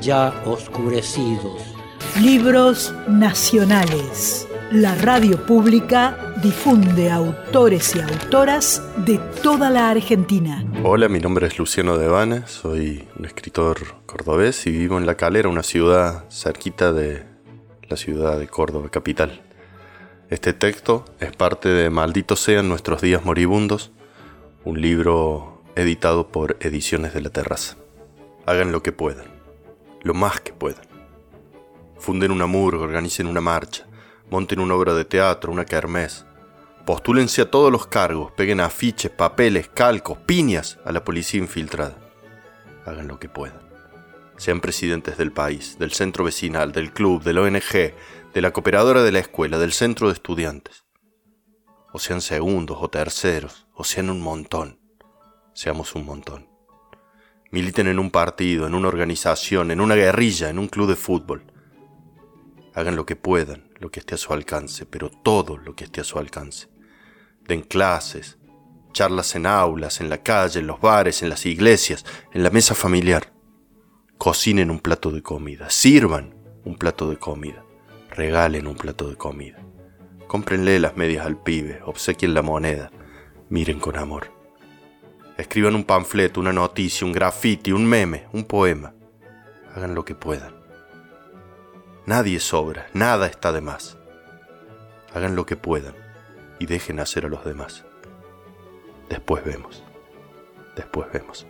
ya oscurecidos. Libros nacionales. La radio pública difunde autores y autoras de toda la Argentina. Hola, mi nombre es Luciano Devane, soy un escritor cordobés y vivo en La Calera, una ciudad cerquita de la ciudad de Córdoba, capital. Este texto es parte de Malditos sean nuestros días moribundos, un libro editado por Ediciones de la Terraza. Hagan lo que puedan, lo más que puedan. Funden una murga, organicen una marcha, monten una obra de teatro, una kermés. Postúlense a todos los cargos, peguen afiches, papeles, calcos, piñas a la policía infiltrada. Hagan lo que puedan. Sean presidentes del país, del centro vecinal, del club, del ONG, de la cooperadora de la escuela, del centro de estudiantes. O sean segundos o terceros, o sean un montón. Seamos un montón. Militen en un partido, en una organización, en una guerrilla, en un club de fútbol. Hagan lo que puedan, lo que esté a su alcance, pero todo lo que esté a su alcance. Den clases, charlas en aulas, en la calle, en los bares, en las iglesias, en la mesa familiar. Cocinen un plato de comida, sirvan un plato de comida regalen un plato de comida. Cómprenle las medias al pibe, obsequien la moneda, miren con amor. Escriban un panfleto, una noticia, un graffiti, un meme, un poema. Hagan lo que puedan. Nadie sobra, nada está de más. Hagan lo que puedan y dejen hacer a los demás. Después vemos. Después vemos.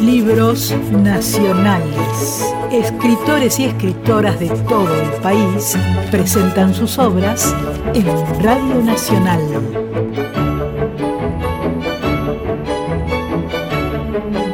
Libros nacionales. Escritores y escritoras de todo el país presentan sus obras en Radio Nacional. Thank you.